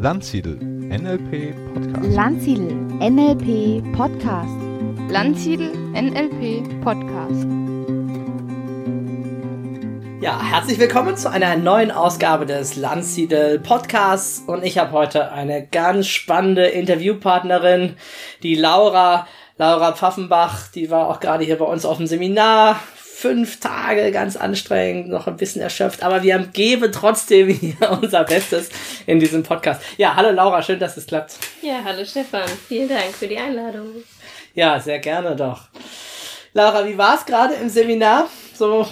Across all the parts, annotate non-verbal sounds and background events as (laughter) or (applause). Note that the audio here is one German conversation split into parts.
Landsiedel NLP Podcast. Landsiedel NLP Podcast. Landsiedel NLP Podcast. Ja, herzlich willkommen zu einer neuen Ausgabe des Landsiedel Podcasts und ich habe heute eine ganz spannende Interviewpartnerin, die Laura, Laura Pfaffenbach, die war auch gerade hier bei uns auf dem Seminar, fünf Tage ganz anstrengend, noch ein bisschen erschöpft, aber wir geben trotzdem hier (laughs) unser Bestes in diesem Podcast. Ja, hallo Laura, schön, dass es klappt. Ja, hallo Stefan, vielen Dank für die Einladung. Ja, sehr gerne doch. Laura, wie war es gerade im Seminar? So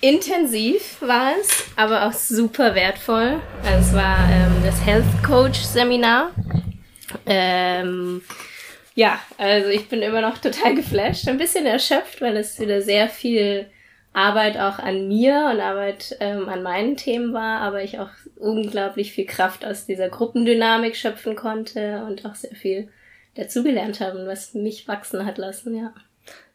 intensiv war es, aber auch super wertvoll. Also es war ähm, das Health Coach Seminar. Ähm, ja, also ich bin immer noch total geflasht, ein bisschen erschöpft, weil es wieder sehr viel Arbeit auch an mir und Arbeit ähm, an meinen Themen war, aber ich auch unglaublich viel Kraft aus dieser Gruppendynamik schöpfen konnte und auch sehr viel dazugelernt habe, was mich wachsen hat lassen, ja.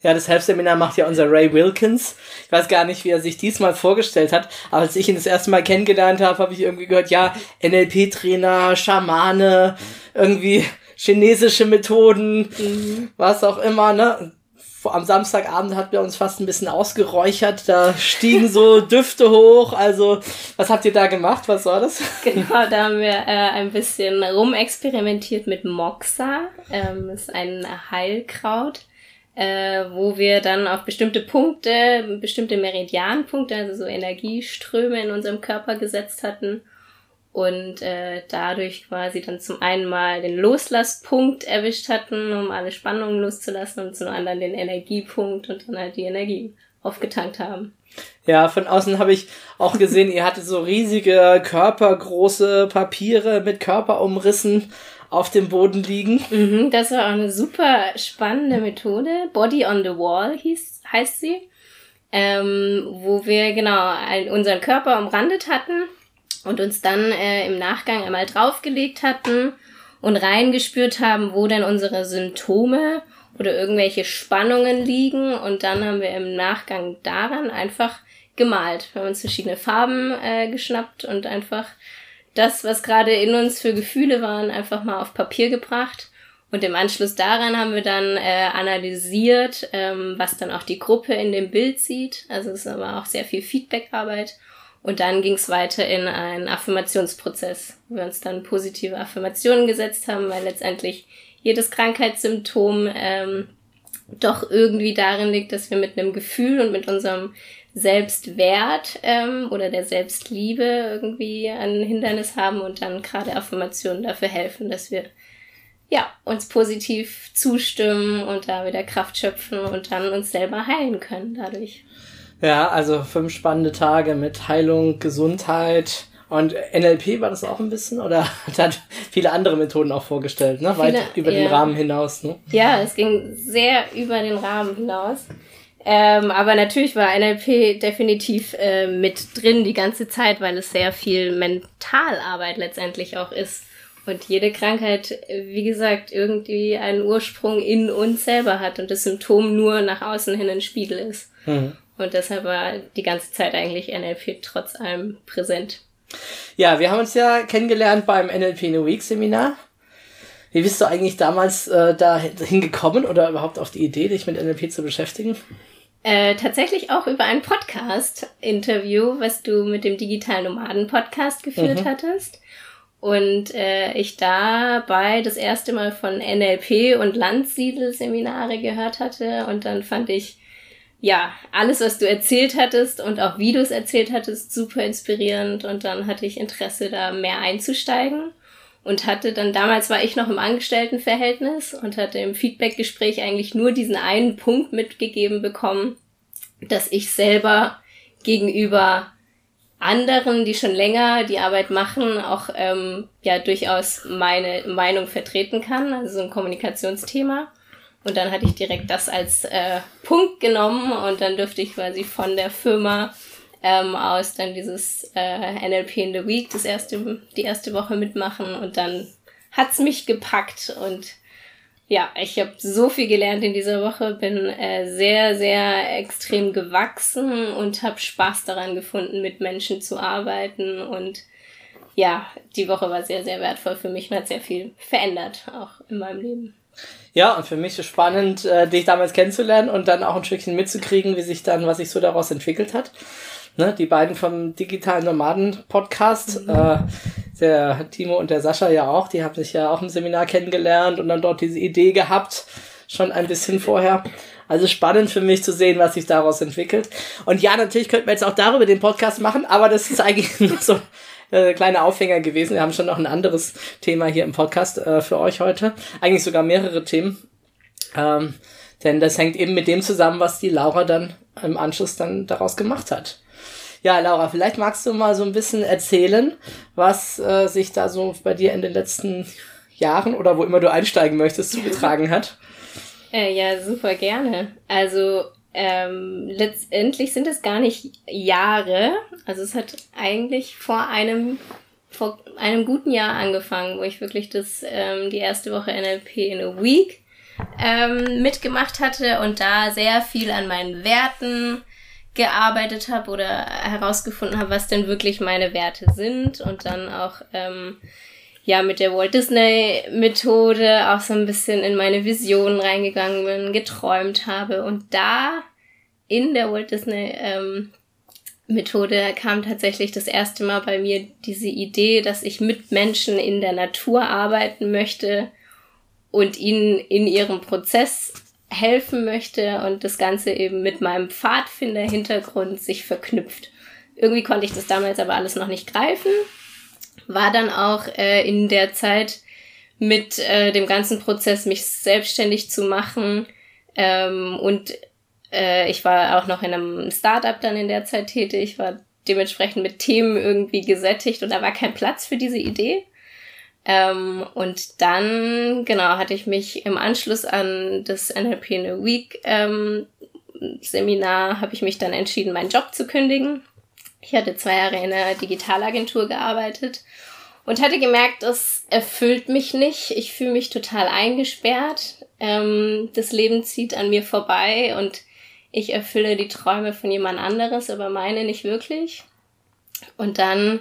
Ja, das Health-Seminar macht ja unser Ray Wilkins. Ich weiß gar nicht, wie er sich diesmal vorgestellt hat, aber als ich ihn das erste Mal kennengelernt habe, habe ich irgendwie gehört, ja, NLP-Trainer, Schamane, irgendwie chinesische Methoden, mhm. was auch immer, ne? Am Samstagabend hatten wir uns fast ein bisschen ausgeräuchert, da stiegen so (laughs) Düfte hoch. Also, was habt ihr da gemacht? Was war das? Genau, da haben wir äh, ein bisschen rumexperimentiert mit Moxa. Ähm, das ist ein Heilkraut, äh, wo wir dann auf bestimmte Punkte, bestimmte Meridianpunkte, also so Energieströme in unserem Körper gesetzt hatten und äh, dadurch quasi dann zum einen mal den Loslasspunkt erwischt hatten, um alle Spannungen loszulassen und zum anderen den Energiepunkt und dann halt die Energie aufgetankt haben. Ja, von außen habe ich auch gesehen, ihr hattet so riesige körpergroße Papiere mit Körperumrissen auf dem Boden liegen. Mhm, das war auch eine super spannende Methode. Body on the Wall hieß, heißt sie. Ähm, wo wir genau unseren Körper umrandet hatten und uns dann äh, im Nachgang einmal draufgelegt hatten und reingespürt haben, wo denn unsere Symptome oder irgendwelche Spannungen liegen. Und dann haben wir im Nachgang daran einfach gemalt. Wir haben uns verschiedene Farben äh, geschnappt und einfach das, was gerade in uns für Gefühle waren, einfach mal auf Papier gebracht. Und im Anschluss daran haben wir dann äh, analysiert, ähm, was dann auch die Gruppe in dem Bild sieht. Also es war auch sehr viel Feedbackarbeit. Und dann ging es weiter in einen Affirmationsprozess, wo wir uns dann positive Affirmationen gesetzt haben, weil letztendlich jedes Krankheitssymptom ähm, doch irgendwie darin liegt, dass wir mit einem Gefühl und mit unserem Selbstwert ähm, oder der Selbstliebe irgendwie ein Hindernis haben und dann gerade Affirmationen dafür helfen, dass wir ja, uns positiv zustimmen und da wieder Kraft schöpfen und dann uns selber heilen können dadurch. Ja, also fünf spannende Tage mit Heilung, Gesundheit. Und NLP war das auch ein bisschen oder (laughs) hat viele andere Methoden auch vorgestellt, ne? Weit über ja. den Rahmen hinaus, ne? Ja, es ging sehr über den Rahmen hinaus. Ähm, aber natürlich war NLP definitiv äh, mit drin die ganze Zeit, weil es sehr viel Mentalarbeit letztendlich auch ist. Und jede Krankheit, wie gesagt, irgendwie einen Ursprung in uns selber hat und das Symptom nur nach außen hin ein Spiegel ist. Mhm. Und deshalb war die ganze Zeit eigentlich NLP trotz allem präsent. Ja, wir haben uns ja kennengelernt beim NLP in a Week Seminar. Wie bist du eigentlich damals äh, da hingekommen oder überhaupt auf die Idee, dich mit NLP zu beschäftigen? Äh, tatsächlich auch über ein Podcast-Interview, was du mit dem Digitalen Nomaden-Podcast geführt mhm. hattest. Und äh, ich dabei das erste Mal von NLP und Landsiedel-Seminare gehört hatte. Und dann fand ich ja, alles, was du erzählt hattest und auch wie du es erzählt hattest, super inspirierend. Und dann hatte ich Interesse, da mehr einzusteigen. Und hatte dann, damals war ich noch im Angestelltenverhältnis und hatte im Feedbackgespräch eigentlich nur diesen einen Punkt mitgegeben bekommen, dass ich selber gegenüber anderen, die schon länger die Arbeit machen, auch ähm, ja durchaus meine Meinung vertreten kann, also so ein Kommunikationsthema. Und dann hatte ich direkt das als äh, Punkt genommen und dann dürfte ich quasi von der Firma ähm, aus dann dieses äh, NLP in the Week, das erste, die erste Woche mitmachen und dann hat's mich gepackt und ja, ich habe so viel gelernt in dieser Woche, bin äh, sehr, sehr extrem gewachsen und habe Spaß daran gefunden, mit Menschen zu arbeiten und ja, die Woche war sehr, sehr wertvoll für mich und hat sehr viel verändert, auch in meinem Leben. Ja, und für mich ist spannend, äh, dich damals kennenzulernen und dann auch ein Stückchen mitzukriegen, wie sich dann, was sich so daraus entwickelt hat. Ne, die beiden vom Digitalen Nomaden Podcast, mhm. äh, der Timo und der Sascha ja auch, die haben sich ja auch im Seminar kennengelernt und dann dort diese Idee gehabt, schon ein bisschen vorher. Also spannend für mich zu sehen, was sich daraus entwickelt. Und ja, natürlich könnten wir jetzt auch darüber den Podcast machen, aber das ist eigentlich (laughs) nur so äh, kleiner Aufhänger gewesen. Wir haben schon noch ein anderes Thema hier im Podcast äh, für euch heute. Eigentlich sogar mehrere Themen. Ähm, denn das hängt eben mit dem zusammen, was die Laura dann im Anschluss dann daraus gemacht hat. Ja, Laura, vielleicht magst du mal so ein bisschen erzählen, was äh, sich da so bei dir in den letzten Jahren oder wo immer du einsteigen möchtest zugetragen hat. Äh, ja, super gerne. Also ähm, letztendlich sind es gar nicht Jahre. Also es hat eigentlich vor einem vor einem guten Jahr angefangen, wo ich wirklich das ähm, die erste Woche NLP in a Week ähm, mitgemacht hatte und da sehr viel an meinen Werten gearbeitet habe oder herausgefunden habe, was denn wirklich meine Werte sind und dann auch ähm, ja mit der Walt Disney Methode auch so ein bisschen in meine Visionen reingegangen bin, geträumt habe und da in der Walt Disney ähm, Methode kam tatsächlich das erste Mal bei mir diese Idee, dass ich mit Menschen in der Natur arbeiten möchte und ihnen in ihrem Prozess helfen möchte und das Ganze eben mit meinem Pfadfinder-Hintergrund sich verknüpft. Irgendwie konnte ich das damals aber alles noch nicht greifen war dann auch äh, in der Zeit mit äh, dem ganzen Prozess, mich selbstständig zu machen. Ähm, und äh, ich war auch noch in einem Startup dann in der Zeit tätig, war dementsprechend mit Themen irgendwie gesättigt und da war kein Platz für diese Idee. Ähm, und dann, genau, hatte ich mich im Anschluss an das NLP in a Week ähm, Seminar, habe ich mich dann entschieden, meinen Job zu kündigen ich hatte zwei Jahre in einer Digitalagentur gearbeitet und hatte gemerkt, das erfüllt mich nicht. Ich fühle mich total eingesperrt. Ähm, das Leben zieht an mir vorbei und ich erfülle die Träume von jemand anderes, aber meine nicht wirklich. Und dann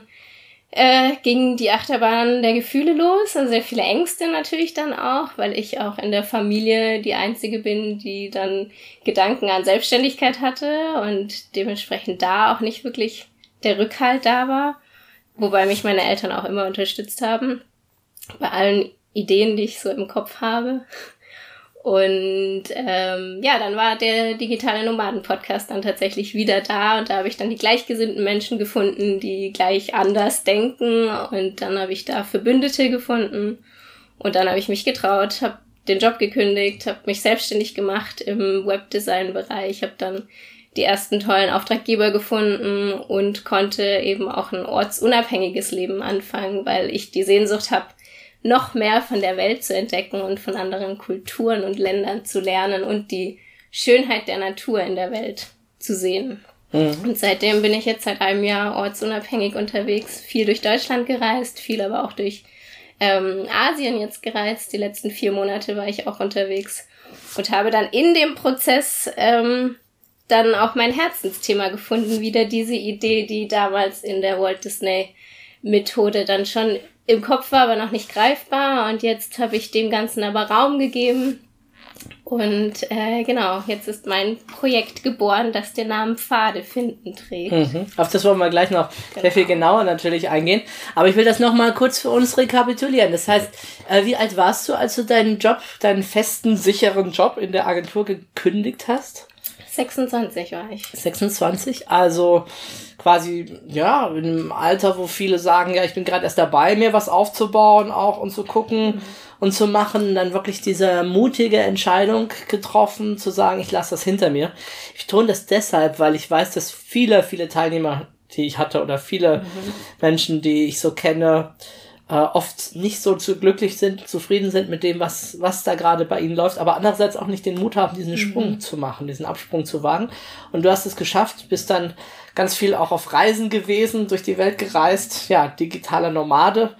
äh, ging die Achterbahn der Gefühle los, also sehr viele Ängste natürlich dann auch, weil ich auch in der Familie die Einzige bin, die dann Gedanken an Selbstständigkeit hatte und dementsprechend da auch nicht wirklich der Rückhalt da war, wobei mich meine Eltern auch immer unterstützt haben bei allen Ideen, die ich so im Kopf habe. Und ähm, ja, dann war der digitale Nomaden-Podcast dann tatsächlich wieder da und da habe ich dann die gleichgesinnten Menschen gefunden, die gleich anders denken. Und dann habe ich da Verbündete gefunden. Und dann habe ich mich getraut, habe den Job gekündigt, habe mich selbstständig gemacht im Webdesign-Bereich, habe dann die ersten tollen Auftraggeber gefunden und konnte eben auch ein ortsunabhängiges Leben anfangen, weil ich die Sehnsucht habe, noch mehr von der Welt zu entdecken und von anderen Kulturen und Ländern zu lernen und die Schönheit der Natur in der Welt zu sehen. Mhm. Und seitdem bin ich jetzt seit einem Jahr ortsunabhängig unterwegs, viel durch Deutschland gereist, viel aber auch durch ähm, Asien jetzt gereist. Die letzten vier Monate war ich auch unterwegs und habe dann in dem Prozess ähm, dann auch mein Herzensthema gefunden, wieder diese Idee, die damals in der Walt Disney Methode dann schon im Kopf war, aber noch nicht greifbar. Und jetzt habe ich dem Ganzen aber Raum gegeben. Und äh, genau, jetzt ist mein Projekt geboren, das den Namen Pfade finden trägt. Mhm. Auf das wollen wir gleich noch genau. sehr viel genauer natürlich eingehen. Aber ich will das nochmal kurz für uns rekapitulieren. Das heißt, äh, wie alt warst du, als du deinen Job, deinen festen, sicheren Job in der Agentur gekündigt hast? 26 war ich. 26, also quasi, ja, in einem Alter, wo viele sagen, ja, ich bin gerade erst dabei, mir was aufzubauen auch und zu gucken mhm. und zu machen, dann wirklich diese mutige Entscheidung getroffen, zu sagen, ich lasse das hinter mir. Ich tue das deshalb, weil ich weiß, dass viele, viele Teilnehmer, die ich hatte oder viele mhm. Menschen, die ich so kenne, äh, oft nicht so zu glücklich sind, zufrieden sind mit dem, was, was da gerade bei ihnen läuft, aber andererseits auch nicht den Mut haben, diesen mhm. Sprung zu machen, diesen Absprung zu wagen. Und du hast es geschafft, bist dann ganz viel auch auf Reisen gewesen, durch die Welt gereist, ja, digitaler Nomade.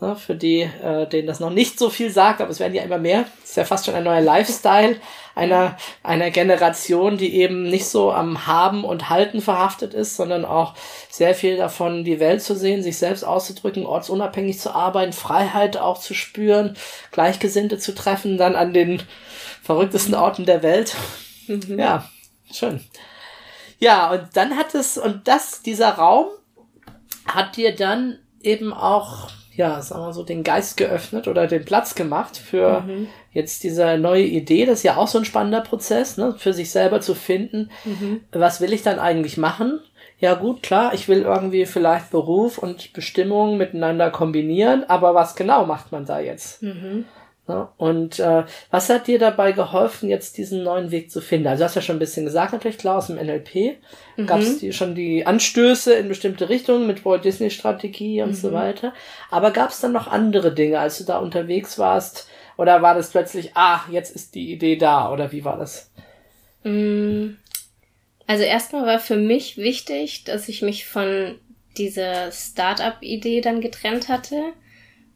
Ne, für die, äh, denen das noch nicht so viel sagt, aber es werden ja immer mehr. Das ist ja fast schon ein neuer Lifestyle einer, einer Generation, die eben nicht so am Haben und Halten verhaftet ist, sondern auch sehr viel davon, die Welt zu sehen, sich selbst auszudrücken, ortsunabhängig zu arbeiten, Freiheit auch zu spüren, Gleichgesinnte zu treffen, dann an den verrücktesten Orten der Welt. Mhm. Ja, schön. Ja, und dann hat es, und das, dieser Raum hat dir dann eben auch ja, sagen wir so, den Geist geöffnet oder den Platz gemacht für mhm. jetzt diese neue Idee. Das ist ja auch so ein spannender Prozess, ne? für sich selber zu finden, mhm. was will ich dann eigentlich machen? Ja gut, klar, ich will irgendwie vielleicht Beruf und Bestimmung miteinander kombinieren, aber was genau macht man da jetzt? Mhm. Ne? Und äh, was hat dir dabei geholfen, jetzt diesen neuen Weg zu finden? Also du hast ja schon ein bisschen gesagt, natürlich klar, aus dem NLP mhm. gab es schon die Anstöße in bestimmte Richtungen mit Walt Disney Strategie und mhm. so weiter. Aber gab es dann noch andere Dinge, als du da unterwegs warst? Oder war das plötzlich, ah, jetzt ist die Idee da? Oder wie war das? Mm, also erstmal war für mich wichtig, dass ich mich von dieser Startup-Idee dann getrennt hatte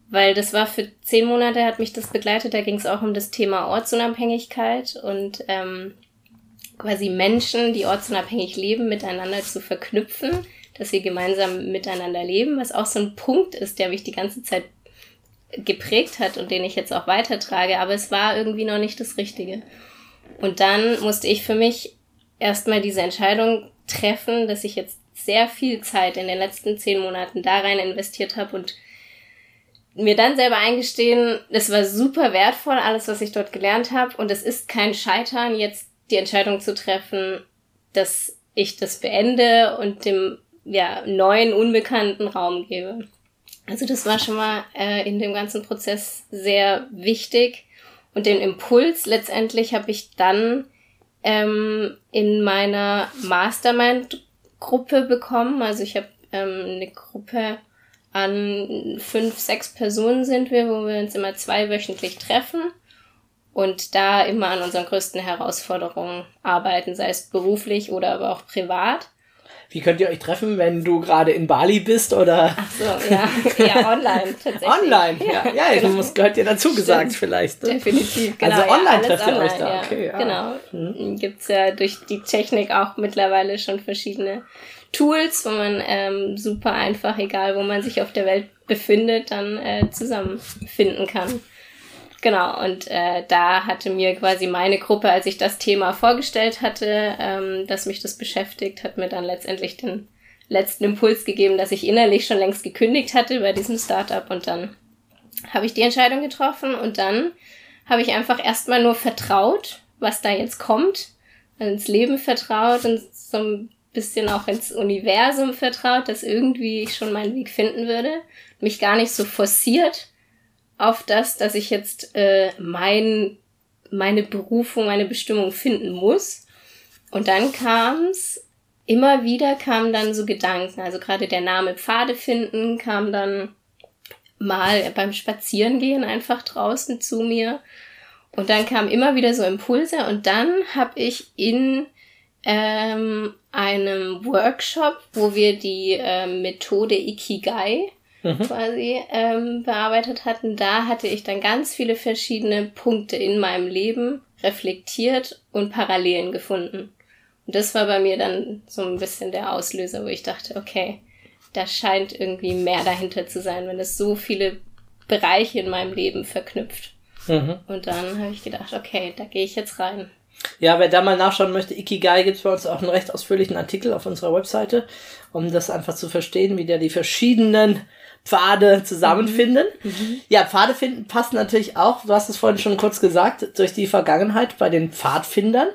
weil das war für zehn Monate, hat mich das begleitet, da ging es auch um das Thema Ortsunabhängigkeit und ähm, quasi Menschen, die ortsunabhängig leben, miteinander zu verknüpfen, dass sie gemeinsam miteinander leben, was auch so ein Punkt ist, der mich die ganze Zeit geprägt hat und den ich jetzt auch weitertrage, aber es war irgendwie noch nicht das Richtige. Und dann musste ich für mich erstmal diese Entscheidung treffen, dass ich jetzt sehr viel Zeit in den letzten zehn Monaten da rein investiert habe und mir dann selber eingestehen, es war super wertvoll, alles, was ich dort gelernt habe. Und es ist kein Scheitern, jetzt die Entscheidung zu treffen, dass ich das beende und dem ja, neuen, unbekannten Raum gebe. Also das war schon mal äh, in dem ganzen Prozess sehr wichtig. Und den Impuls letztendlich habe ich dann ähm, in meiner Mastermind-Gruppe bekommen. Also ich habe ähm, eine Gruppe an fünf, sechs Personen sind wir, wo wir uns immer zweiwöchentlich treffen und da immer an unseren größten Herausforderungen arbeiten, sei es beruflich oder aber auch privat. Wie könnt ihr euch treffen, wenn du gerade in Bali bist oder? Ach so, ja, ja online tatsächlich. Online, ja, ja, ja genau. muss, gehört dir dazu gesagt vielleicht. Ne? Definitiv, genau. Also online ja, trefft ihr euch da, ja, okay. Ja. Genau, hm. gibt's ja durch die Technik auch mittlerweile schon verschiedene Tools, wo man ähm, super einfach, egal wo man sich auf der Welt befindet, dann äh, zusammenfinden kann. Genau, und äh, da hatte mir quasi meine Gruppe, als ich das Thema vorgestellt hatte, ähm, dass mich das beschäftigt, hat mir dann letztendlich den letzten Impuls gegeben, dass ich innerlich schon längst gekündigt hatte bei diesem Startup und dann habe ich die Entscheidung getroffen und dann habe ich einfach erstmal nur vertraut, was da jetzt kommt, ins Leben vertraut und so ein bisschen auch ins Universum vertraut, dass irgendwie ich schon meinen Weg finden würde. Mich gar nicht so forciert auf das, dass ich jetzt äh, mein, meine Berufung, meine Bestimmung finden muss. Und dann kam's immer wieder kamen dann so Gedanken, also gerade der Name Pfade finden kam dann mal beim Spazierengehen einfach draußen zu mir. Und dann kamen immer wieder so Impulse und dann habe ich in ähm, einem Workshop, wo wir die ähm, Methode Ikigai mhm. quasi ähm, bearbeitet hatten. Da hatte ich dann ganz viele verschiedene Punkte in meinem Leben reflektiert und Parallelen gefunden. Und das war bei mir dann so ein bisschen der Auslöser, wo ich dachte, okay, da scheint irgendwie mehr dahinter zu sein, wenn es so viele Bereiche in meinem Leben verknüpft. Mhm. Und dann habe ich gedacht, okay, da gehe ich jetzt rein. Ja, wer da mal nachschauen möchte, Ikigai gibt es bei uns auch einen recht ausführlichen Artikel auf unserer Webseite, um das einfach zu verstehen, wie der die verschiedenen Pfade zusammenfinden. Mhm. mhm. Ja, Pfade finden passt natürlich auch, du hast es vorhin schon kurz gesagt, durch die Vergangenheit bei den Pfadfindern.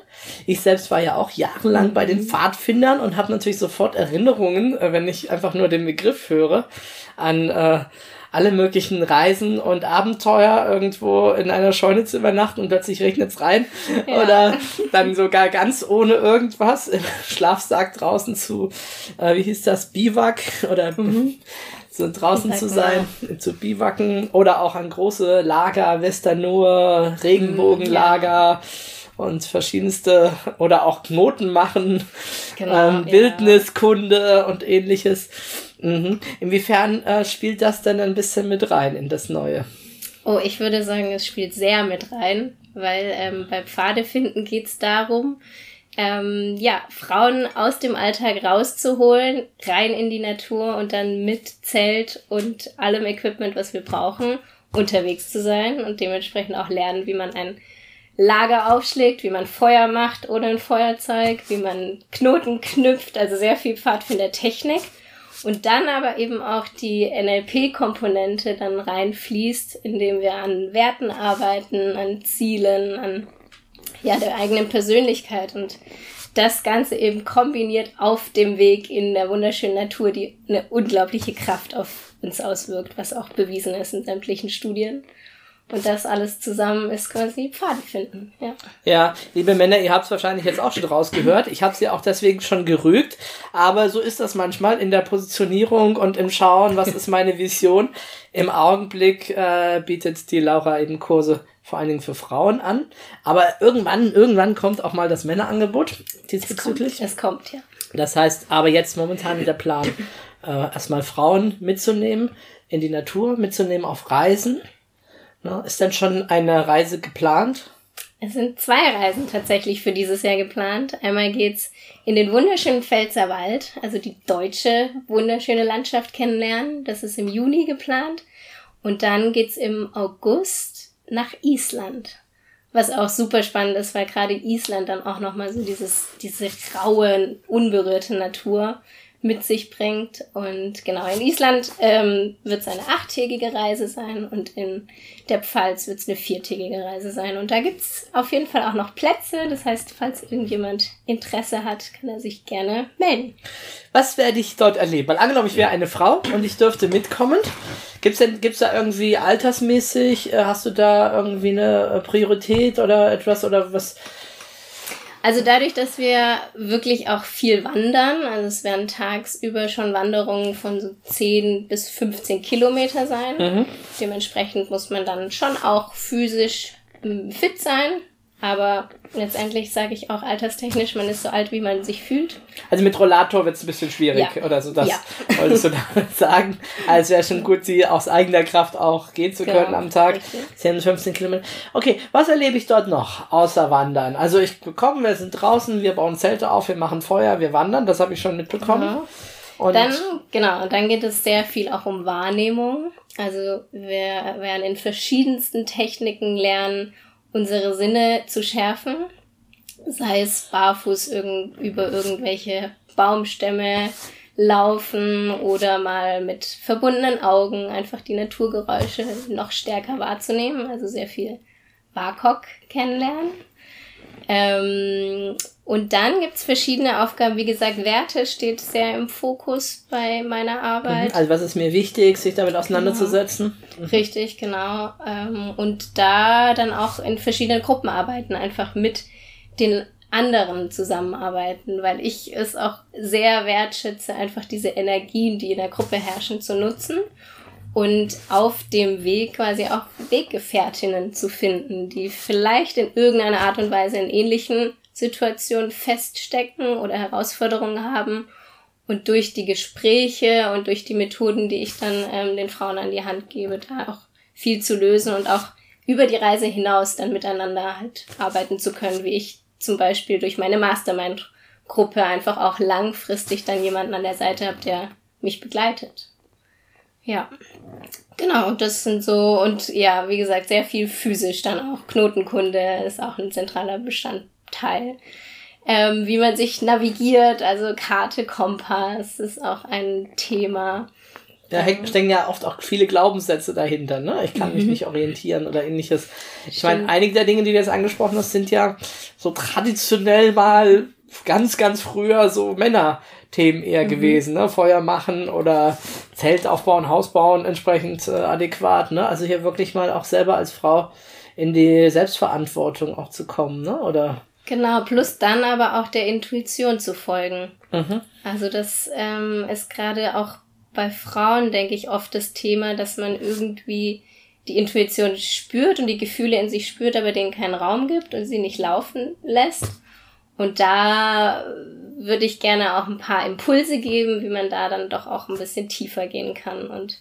Ich selbst war ja auch jahrelang mhm. bei den mhm. Pfadfindern und habe natürlich sofort Erinnerungen, äh, wenn ich einfach nur den Begriff höre, an äh, alle möglichen Reisen und Abenteuer irgendwo in einer Scheune zu übernachten und plötzlich regnet es rein. Ja. Oder dann sogar ganz ohne irgendwas im Schlafsack draußen zu, äh, wie hieß das, Biwak oder mhm. so draußen zu sein, zu biwaken oder auch an große Lager, Westernohe, Regenbogenlager. Ja und verschiedenste oder auch Knoten machen, genau, ähm, Wildniskunde und ähnliches. Mhm. Inwiefern äh, spielt das denn ein bisschen mit rein in das Neue? Oh, ich würde sagen, es spielt sehr mit rein, weil ähm, bei Pfadefinden geht es darum, ähm, ja, Frauen aus dem Alltag rauszuholen, rein in die Natur und dann mit Zelt und allem Equipment, was wir brauchen, unterwegs zu sein und dementsprechend auch lernen, wie man ein Lager aufschlägt, wie man Feuer macht ohne ein Feuerzeug, wie man Knoten knüpft, also sehr viel Pfadfindertechnik. Und dann aber eben auch die NLP-Komponente dann reinfließt, indem wir an Werten arbeiten, an Zielen, an ja, der eigenen Persönlichkeit und das Ganze eben kombiniert auf dem Weg in der wunderschönen Natur, die eine unglaubliche Kraft auf uns auswirkt, was auch bewiesen ist in sämtlichen Studien. Und das alles zusammen ist quasi Pfade finden. Ja. ja, liebe Männer, ihr habt es wahrscheinlich jetzt auch schon rausgehört. Ich habe sie auch deswegen schon gerügt. Aber so ist das manchmal in der Positionierung und im Schauen, was ist meine Vision. Im Augenblick äh, bietet die Laura eben Kurse vor allen Dingen für Frauen an. Aber irgendwann, irgendwann kommt auch mal das Männerangebot diesbezüglich. Es kommt, es kommt ja. Das heißt, aber jetzt momentan der Plan, äh, erstmal Frauen mitzunehmen in die Natur, mitzunehmen auf Reisen. Na, ist denn schon eine Reise geplant? Es sind zwei Reisen tatsächlich für dieses Jahr geplant. Einmal geht's in den wunderschönen Pfälzerwald, also die deutsche wunderschöne Landschaft kennenlernen. Das ist im Juni geplant. Und dann geht's im August nach Island. Was auch super spannend ist, weil gerade Island dann auch nochmal so dieses, diese raue, unberührte Natur mit sich bringt. Und genau, in Island ähm, wird es eine achttägige Reise sein und in der Pfalz wird es eine viertägige Reise sein. Und da gibt's auf jeden Fall auch noch Plätze. Das heißt, falls irgendjemand Interesse hat, kann er sich gerne melden. Was werde ich dort erleben? Weil angenommen, ich wäre eine Frau und ich dürfte mitkommen. Gibt's denn, gibt's da irgendwie altersmäßig, äh, hast du da irgendwie eine Priorität oder etwas oder was? Also dadurch, dass wir wirklich auch viel wandern, also es werden tagsüber schon Wanderungen von so 10 bis 15 Kilometer sein. Mhm. Dementsprechend muss man dann schon auch physisch ähm, fit sein. Aber letztendlich sage ich auch alterstechnisch, man ist so alt, wie man sich fühlt. Also mit Rollator wird es ein bisschen schwierig ja. oder so. Das ja. (laughs) wolltest du damit sagen. Also wäre schon gut, sie aus eigener Kraft auch gehen zu können genau, am Tag. Richtig. 10 bis 15 Kilometer. Okay, was erlebe ich dort noch außer Wandern? Also ich bekomme, wir sind draußen, wir bauen Zelte auf, wir machen Feuer, wir wandern, das habe ich schon mitbekommen. Mhm. Und dann, genau, dann geht es sehr viel auch um Wahrnehmung. Also wir werden in verschiedensten Techniken lernen, unsere Sinne zu schärfen, sei es barfuß irgend, über irgendwelche Baumstämme laufen oder mal mit verbundenen Augen einfach die Naturgeräusche noch stärker wahrzunehmen, also sehr viel WAKOK kennenlernen. Ähm, und dann gibt's verschiedene Aufgaben. Wie gesagt, Werte steht sehr im Fokus bei meiner Arbeit. Mhm. Also was ist mir wichtig, sich damit auseinanderzusetzen? Genau. Richtig, genau. Ähm, und da dann auch in verschiedenen Gruppen arbeiten, einfach mit den anderen zusammenarbeiten, weil ich es auch sehr wertschätze, einfach diese Energien, die in der Gruppe herrschen, zu nutzen und auf dem Weg quasi auch Weggefährtinnen zu finden, die vielleicht in irgendeiner Art und Weise in ähnlichen Situationen feststecken oder Herausforderungen haben und durch die Gespräche und durch die Methoden, die ich dann ähm, den Frauen an die Hand gebe, da auch viel zu lösen und auch über die Reise hinaus dann miteinander halt arbeiten zu können, wie ich zum Beispiel durch meine Mastermind-Gruppe einfach auch langfristig dann jemanden an der Seite habe, der mich begleitet. Ja, genau, das sind so, und ja, wie gesagt, sehr viel physisch dann auch. Knotenkunde ist auch ein zentraler Bestandteil. Ähm, wie man sich navigiert, also Karte, Kompass ist auch ein Thema. Da ähm, stecken ja oft auch viele Glaubenssätze dahinter, ne? Ich kann mich mhm. nicht orientieren oder ähnliches. Ich meine, einige der Dinge, die du jetzt angesprochen hast, sind ja so traditionell mal ganz, ganz früher so Männerthemen eher mhm. gewesen, ne? Feuer machen oder Zelt aufbauen, Haus bauen, entsprechend äh, adäquat, ne? Also hier wirklich mal auch selber als Frau in die Selbstverantwortung auch zu kommen, ne? Oder? Genau, plus dann aber auch der Intuition zu folgen. Mhm. Also das ähm, ist gerade auch bei Frauen, denke ich, oft das Thema, dass man irgendwie die Intuition spürt und die Gefühle in sich spürt, aber denen keinen Raum gibt und sie nicht laufen lässt. Und da würde ich gerne auch ein paar Impulse geben, wie man da dann doch auch ein bisschen tiefer gehen kann und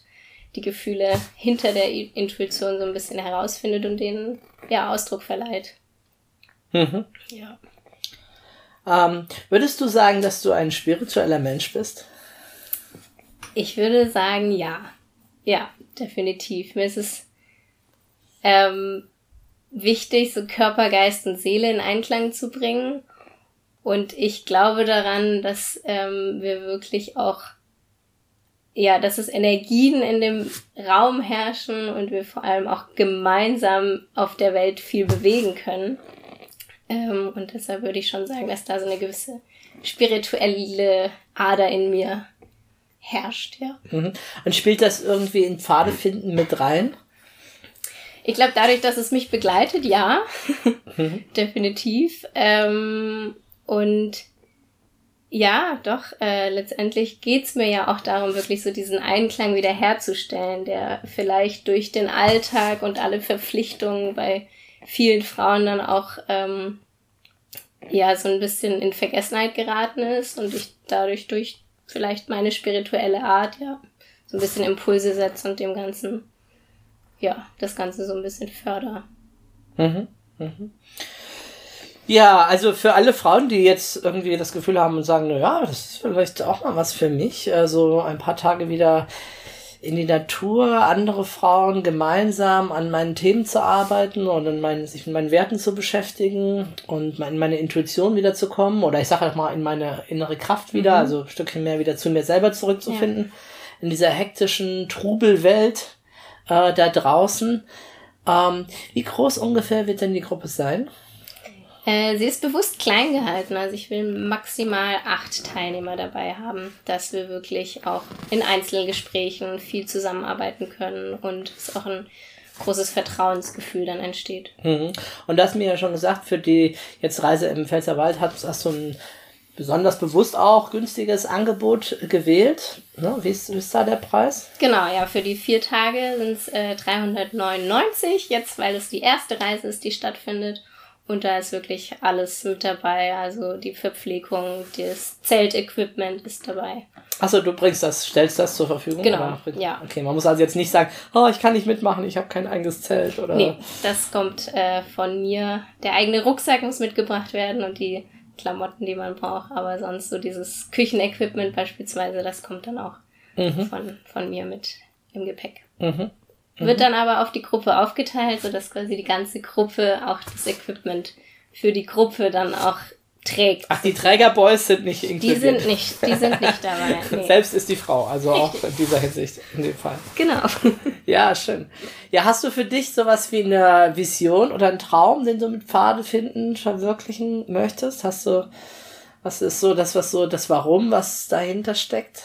die Gefühle hinter der Intuition so ein bisschen herausfindet und denen ja Ausdruck verleiht. Mhm. Ja. Ähm, würdest du sagen, dass du ein spiritueller Mensch bist? Ich würde sagen, ja. Ja, definitiv. Mir ist es ähm, wichtig, so Körper, Geist und Seele in Einklang zu bringen. Und ich glaube daran, dass ähm, wir wirklich auch, ja, dass es Energien in dem Raum herrschen und wir vor allem auch gemeinsam auf der Welt viel bewegen können. Ähm, und deshalb würde ich schon sagen, dass da so eine gewisse spirituelle Ader in mir herrscht, ja. Mhm. Und spielt das irgendwie in Pfadefinden mit rein? Ich glaube, dadurch, dass es mich begleitet, ja, (laughs) definitiv. Ähm, und ja, doch, äh, letztendlich geht's mir ja auch darum, wirklich so diesen Einklang wiederherzustellen, der vielleicht durch den Alltag und alle Verpflichtungen bei vielen Frauen dann auch ähm, ja so ein bisschen in Vergessenheit geraten ist und ich dadurch durch vielleicht meine spirituelle Art ja so ein bisschen Impulse setze und dem Ganzen ja das Ganze so ein bisschen förder. Mhm. Mhm. Ja, also für alle Frauen, die jetzt irgendwie das Gefühl haben und sagen, na ja, das ist vielleicht auch mal was für mich, also ein paar Tage wieder in die Natur, andere Frauen gemeinsam an meinen Themen zu arbeiten und in meinen, sich mit meinen Werten zu beschäftigen und in meine Intuition wiederzukommen oder ich sage auch mal in meine innere Kraft wieder, Mhm. also ein Stückchen mehr wieder zu mir selber zurückzufinden in dieser hektischen Trubelwelt äh, da draußen. Ähm, wie groß ungefähr wird denn die Gruppe sein? Äh, sie ist bewusst klein gehalten, also ich will maximal acht Teilnehmer dabei haben, dass wir wirklich auch in Einzelgesprächen viel zusammenarbeiten können und es auch ein großes Vertrauensgefühl dann entsteht. Mhm. Und du hast mir ja schon gesagt, für die jetzt Reise im Pfälzerwald hast, hast du ein besonders bewusst auch günstiges Angebot gewählt. Ne? Wie, ist, wie ist da der Preis? Genau, ja, für die vier Tage sind es äh, 399, jetzt weil es die erste Reise ist, die stattfindet. Und da ist wirklich alles mit dabei, also die Verpflegung, das Zeltequipment ist dabei. Achso, du bringst das, stellst das zur Verfügung? Genau, ja. Okay, man muss also jetzt nicht sagen, oh, ich kann nicht mitmachen, ich habe kein eigenes Zelt oder. Nee, das kommt äh, von mir. Der eigene Rucksack muss mitgebracht werden und die Klamotten, die man braucht. Aber sonst so dieses Küchenequipment beispielsweise, das kommt dann auch Mhm. von, von mir mit im Gepäck. Mhm. Wird dann aber auf die Gruppe aufgeteilt, sodass quasi die ganze Gruppe auch das Equipment für die Gruppe dann auch trägt. Ach, die Trägerboys sind nicht Die inkludiert. sind nicht, die sind nicht (laughs) dabei. Nee. Selbst ist die Frau, also auch in dieser Hinsicht, in dem Fall. Genau. (laughs) Ja, schön. Ja, hast du für dich sowas wie eine Vision oder einen Traum, den du mit Pfade finden verwirklichen möchtest? Hast du, was ist so das, was so das Warum, was dahinter steckt?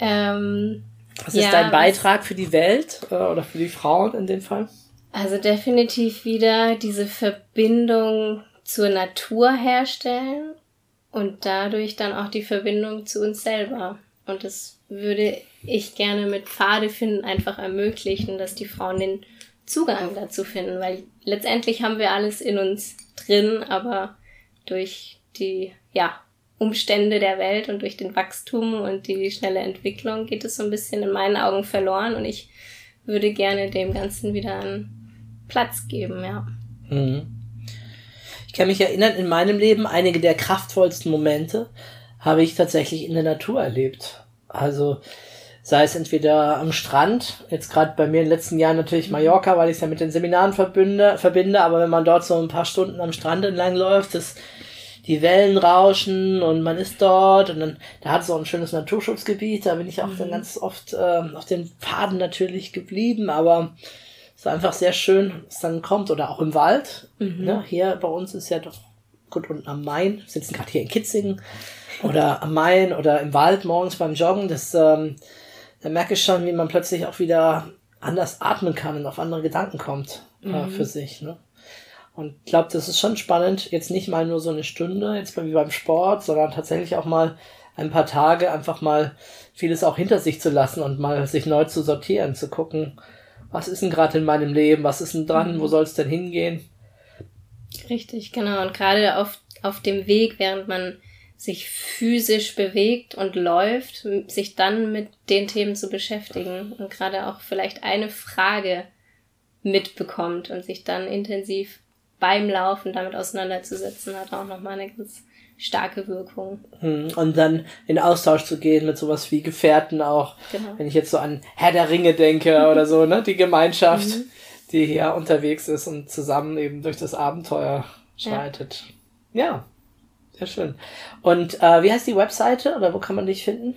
ähm, Was Ja, ist dein Beitrag für die Welt äh, oder für die Frauen in dem Fall? Also definitiv wieder diese Verbindung zur Natur herstellen und dadurch dann auch die Verbindung zu uns selber. Und das würde ich gerne mit Pfade finden einfach ermöglichen, dass die Frauen den Zugang dazu finden, weil letztendlich haben wir alles in uns drin, aber durch die, ja, Umstände der Welt und durch den Wachstum und die schnelle Entwicklung geht es so ein bisschen in meinen Augen verloren und ich würde gerne dem Ganzen wieder einen Platz geben, ja. Mhm. Ich kann mich erinnern, in meinem Leben einige der kraftvollsten Momente habe ich tatsächlich in der Natur erlebt. Also sei es entweder am Strand, jetzt gerade bei mir in den letzten Jahren natürlich Mallorca, weil ich es ja mit den Seminaren verbinde, verbinde, aber wenn man dort so ein paar Stunden am Strand entlang läuft, das, die Wellen rauschen und man ist dort und dann, da hat es auch ein schönes Naturschutzgebiet, da bin ich auch dann ganz oft ähm, auf den Pfaden natürlich geblieben, aber es ist einfach sehr schön, was dann kommt. Oder auch im Wald. Ne? Hier bei uns ist ja doch gut unten am Main. Wir sitzen gerade hier in Kitzingen. Oder (laughs) am Main oder im Wald morgens beim Joggen. Das, ähm, da merke ich schon, wie man plötzlich auch wieder anders atmen kann und auf andere Gedanken kommt äh, für sich. Ne? Und ich glaube, das ist schon spannend, jetzt nicht mal nur so eine Stunde, jetzt wie beim Sport, sondern tatsächlich auch mal ein paar Tage einfach mal vieles auch hinter sich zu lassen und mal sich neu zu sortieren, zu gucken, was ist denn gerade in meinem Leben, was ist denn dran, wo soll es denn hingehen? Richtig, genau. Und gerade auf, auf dem Weg, während man sich physisch bewegt und läuft, sich dann mit den Themen zu beschäftigen und gerade auch vielleicht eine Frage mitbekommt und sich dann intensiv beim Laufen damit auseinanderzusetzen, hat auch nochmal eine ganz starke Wirkung. Hm, und dann in Austausch zu gehen mit sowas wie Gefährten auch. Genau. Wenn ich jetzt so an Herr der Ringe denke oder so, ne? Die Gemeinschaft, mhm. die hier unterwegs ist und zusammen eben durch das Abenteuer schreitet. Ja, ja sehr schön. Und äh, wie heißt die Webseite oder wo kann man dich finden?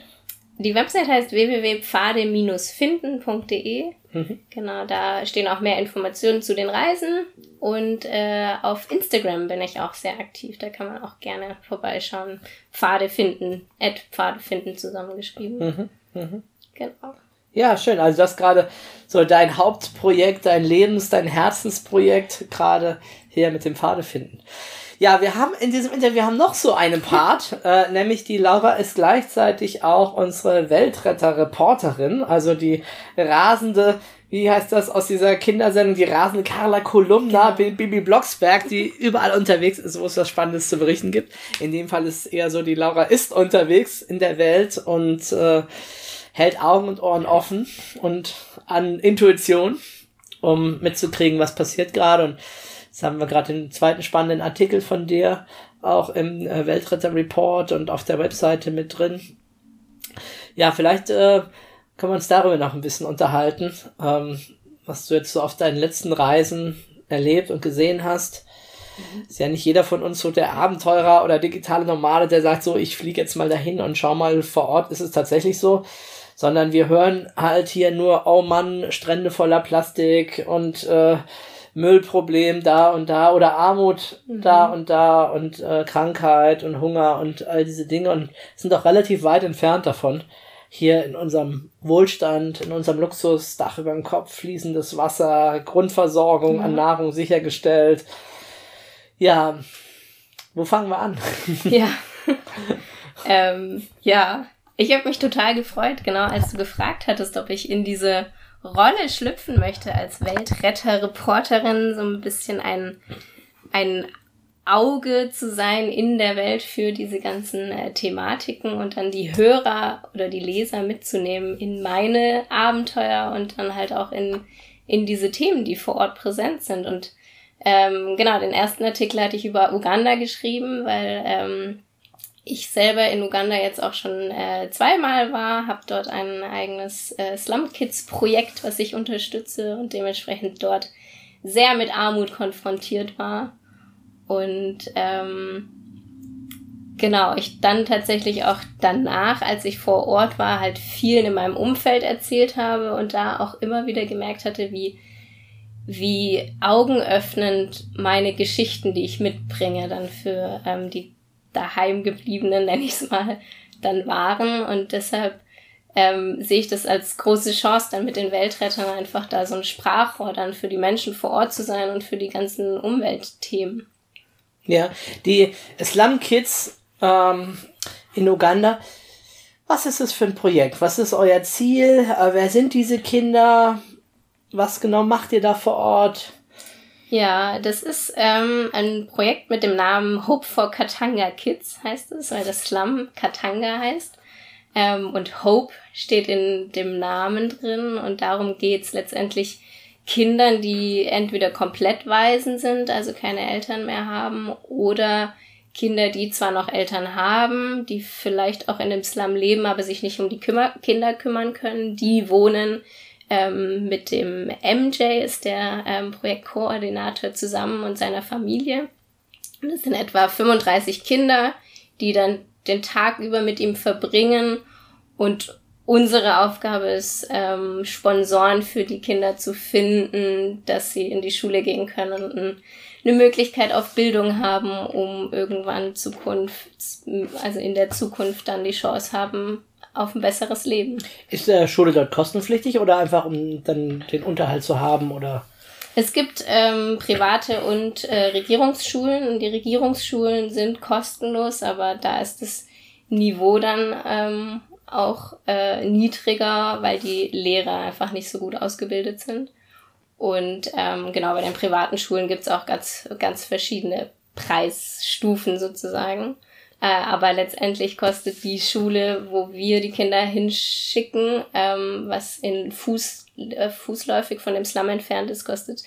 Die Website heißt www.pfade-finden.de. Mhm. Genau, da stehen auch mehr Informationen zu den Reisen. Und äh, auf Instagram bin ich auch sehr aktiv. Da kann man auch gerne vorbeischauen. Pfade finden, at Pfade finden zusammengeschrieben. Mhm. Mhm. Genau. Ja, schön. Also das gerade so dein Hauptprojekt, dein Lebens-, dein Herzensprojekt gerade hier mit dem Pfade finden. Ja, wir haben in diesem Interview haben noch so einen Part, (laughs) äh, nämlich die Laura ist gleichzeitig auch unsere Weltretter-Reporterin, also die rasende, wie heißt das aus dieser Kindersendung, die rasende Carla Kolumna, genau. Bibi Blocksberg, die überall unterwegs ist, wo es was Spannendes zu berichten gibt. In dem Fall ist es eher so, die Laura ist unterwegs in der Welt und äh, hält Augen und Ohren offen und an Intuition, um mitzukriegen, was passiert gerade und Jetzt haben wir gerade den zweiten spannenden Artikel von dir auch im äh, Weltretter Report und auf der Webseite mit drin. Ja, vielleicht äh, können wir uns darüber noch ein bisschen unterhalten, ähm, was du jetzt so auf deinen letzten Reisen erlebt und gesehen hast. Mhm. Ist ja nicht jeder von uns so der Abenteurer oder digitale Normale, der sagt so, ich fliege jetzt mal dahin und schau mal vor Ort, ist es tatsächlich so. Sondern wir hören halt hier nur, oh Mann, Strände voller Plastik und äh, Müllproblem da und da oder Armut mhm. da und da und äh, Krankheit und Hunger und all diese Dinge und sind doch relativ weit entfernt davon. Hier in unserem Wohlstand, in unserem Luxus, Dach über dem Kopf, fließendes Wasser, Grundversorgung mhm. an Nahrung sichergestellt. Ja, wo fangen wir an? (laughs) Ja. ähm, ja, ich habe mich total gefreut, genau als du gefragt hattest, ob ich in diese Rolle schlüpfen möchte als Weltretter-Reporterin, so ein bisschen ein, ein Auge zu sein in der Welt für diese ganzen äh, Thematiken und dann die Hörer oder die Leser mitzunehmen in meine Abenteuer und dann halt auch in, in diese Themen, die vor Ort präsent sind. Und ähm, genau, den ersten Artikel hatte ich über Uganda geschrieben, weil ähm, ich selber in Uganda jetzt auch schon äh, zweimal war, habe dort ein eigenes äh, Slum Kids Projekt, was ich unterstütze und dementsprechend dort sehr mit Armut konfrontiert war. Und ähm, genau, ich dann tatsächlich auch danach, als ich vor Ort war, halt vielen in meinem Umfeld erzählt habe und da auch immer wieder gemerkt hatte, wie wie augenöffnend meine Geschichten, die ich mitbringe, dann für ähm, die daheim gebliebenen, nenne ich es mal, dann waren. Und deshalb ähm, sehe ich das als große Chance, dann mit den Weltrettern einfach da so ein Sprachrohr dann für die Menschen vor Ort zu sein und für die ganzen Umweltthemen. Ja, die Slum Kids ähm, in Uganda. Was ist das für ein Projekt? Was ist euer Ziel? Äh, wer sind diese Kinder? Was genau macht ihr da vor Ort? Ja, das ist ähm, ein Projekt mit dem Namen Hope for Katanga Kids, heißt es, weil das Slum Katanga heißt. Ähm, und Hope steht in dem Namen drin und darum geht's letztendlich Kindern, die entweder komplett waisen sind, also keine Eltern mehr haben, oder Kinder, die zwar noch Eltern haben, die vielleicht auch in dem Slum leben, aber sich nicht um die Kümmer Kinder kümmern können, die wohnen ähm, mit dem MJ ist der ähm, Projektkoordinator zusammen und seiner Familie. Es sind etwa 35 Kinder, die dann den Tag über mit ihm verbringen und unsere Aufgabe ist, ähm, Sponsoren für die Kinder zu finden, dass sie in die Schule gehen können und eine Möglichkeit auf Bildung haben, um irgendwann Zukunft, also in der Zukunft dann die Chance haben, auf ein besseres Leben. Ist der Schule dort kostenpflichtig oder einfach um dann den Unterhalt zu haben oder? Es gibt ähm, private und äh, Regierungsschulen und die Regierungsschulen sind kostenlos, aber da ist das Niveau dann ähm, auch äh, niedriger, weil die Lehrer einfach nicht so gut ausgebildet sind. Und ähm, genau, bei den privaten Schulen gibt's auch ganz, ganz verschiedene Preisstufen sozusagen. Äh, aber letztendlich kostet die Schule, wo wir die Kinder hinschicken, ähm, was in Fuß, äh, fußläufig von dem Slum entfernt ist, kostet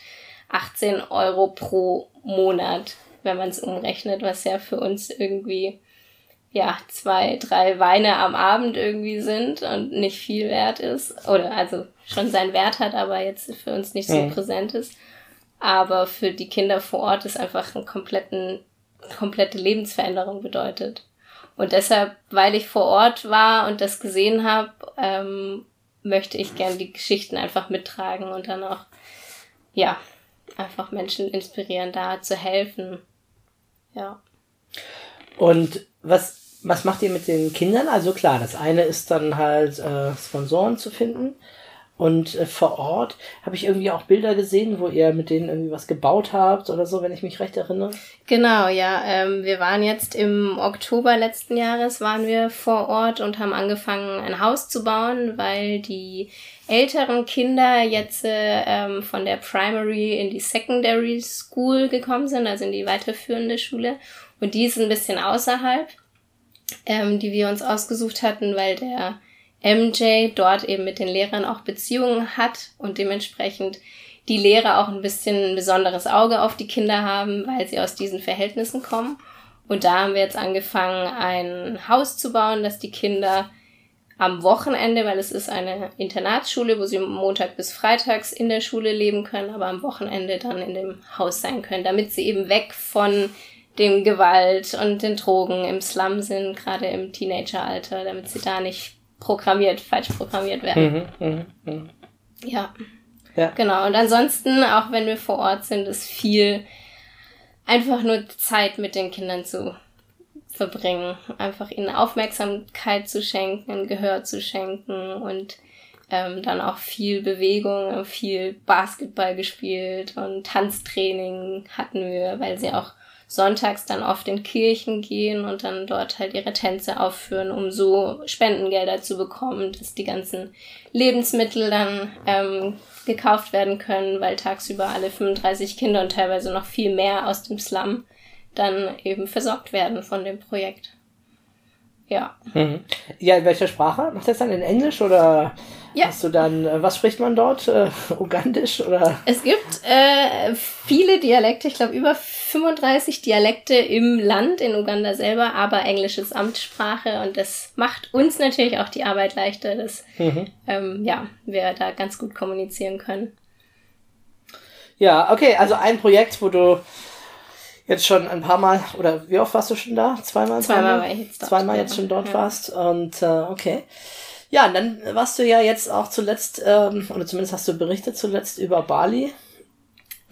18 Euro pro Monat, wenn man es umrechnet, was ja für uns irgendwie ja zwei, drei Weine am Abend irgendwie sind und nicht viel wert ist. Oder also schon seinen Wert hat, aber jetzt für uns nicht so mhm. präsent ist. Aber für die Kinder vor Ort ist einfach einen kompletten komplette Lebensveränderung bedeutet. Und deshalb, weil ich vor Ort war und das gesehen habe, ähm, möchte ich gern die Geschichten einfach mittragen und dann auch, ja, einfach Menschen inspirieren, da zu helfen. Ja. Und was, was macht ihr mit den Kindern? Also klar, das eine ist dann halt äh, Sponsoren zu finden. Und äh, vor Ort habe ich irgendwie auch Bilder gesehen, wo ihr mit denen irgendwie was gebaut habt oder so, wenn ich mich recht erinnere. Genau, ja. Ähm, wir waren jetzt im Oktober letzten Jahres, waren wir vor Ort und haben angefangen, ein Haus zu bauen, weil die älteren Kinder jetzt äh, ähm, von der Primary in die Secondary School gekommen sind, also in die weiterführende Schule. Und die ist ein bisschen außerhalb, ähm, die wir uns ausgesucht hatten, weil der MJ dort eben mit den Lehrern auch Beziehungen hat und dementsprechend die Lehrer auch ein bisschen ein besonderes Auge auf die Kinder haben, weil sie aus diesen Verhältnissen kommen. Und da haben wir jetzt angefangen, ein Haus zu bauen, dass die Kinder am Wochenende, weil es ist eine Internatsschule, wo sie Montag bis Freitags in der Schule leben können, aber am Wochenende dann in dem Haus sein können, damit sie eben weg von dem Gewalt und den Drogen im Slum sind, gerade im Teenageralter, damit sie da nicht programmiert, falsch programmiert werden. Mhm, mh, mh. Ja. ja. Genau. Und ansonsten, auch wenn wir vor Ort sind, ist viel einfach nur Zeit mit den Kindern zu verbringen. Einfach ihnen Aufmerksamkeit zu schenken, Gehör zu schenken und ähm, dann auch viel Bewegung, viel Basketball gespielt und Tanztraining hatten wir, weil sie auch sonntags dann oft in Kirchen gehen und dann dort halt ihre Tänze aufführen, um so Spendengelder zu bekommen, dass die ganzen Lebensmittel dann ähm, gekauft werden können, weil tagsüber alle 35 Kinder und teilweise noch viel mehr aus dem Slum dann eben versorgt werden von dem Projekt. Ja. Mhm. Ja, in welcher Sprache? Macht das dann in Englisch oder ja. hast du dann, äh, was spricht man dort? Äh, Ugandisch oder? Es gibt äh, viele Dialekte, ich glaube über 35 Dialekte im Land, in Uganda selber, aber Englisch ist Amtssprache und das macht uns natürlich auch die Arbeit leichter, dass mhm. ähm, ja, wir da ganz gut kommunizieren können. Ja, okay, also ein Projekt, wo du jetzt schon ein paar Mal, oder wie oft warst du schon da? Zweimal? Zweimal war ich jetzt dort. Zweimal jetzt schon dort ja. warst. Und äh, okay. Ja, und dann warst du ja jetzt auch zuletzt, ähm, oder zumindest hast du berichtet zuletzt über Bali.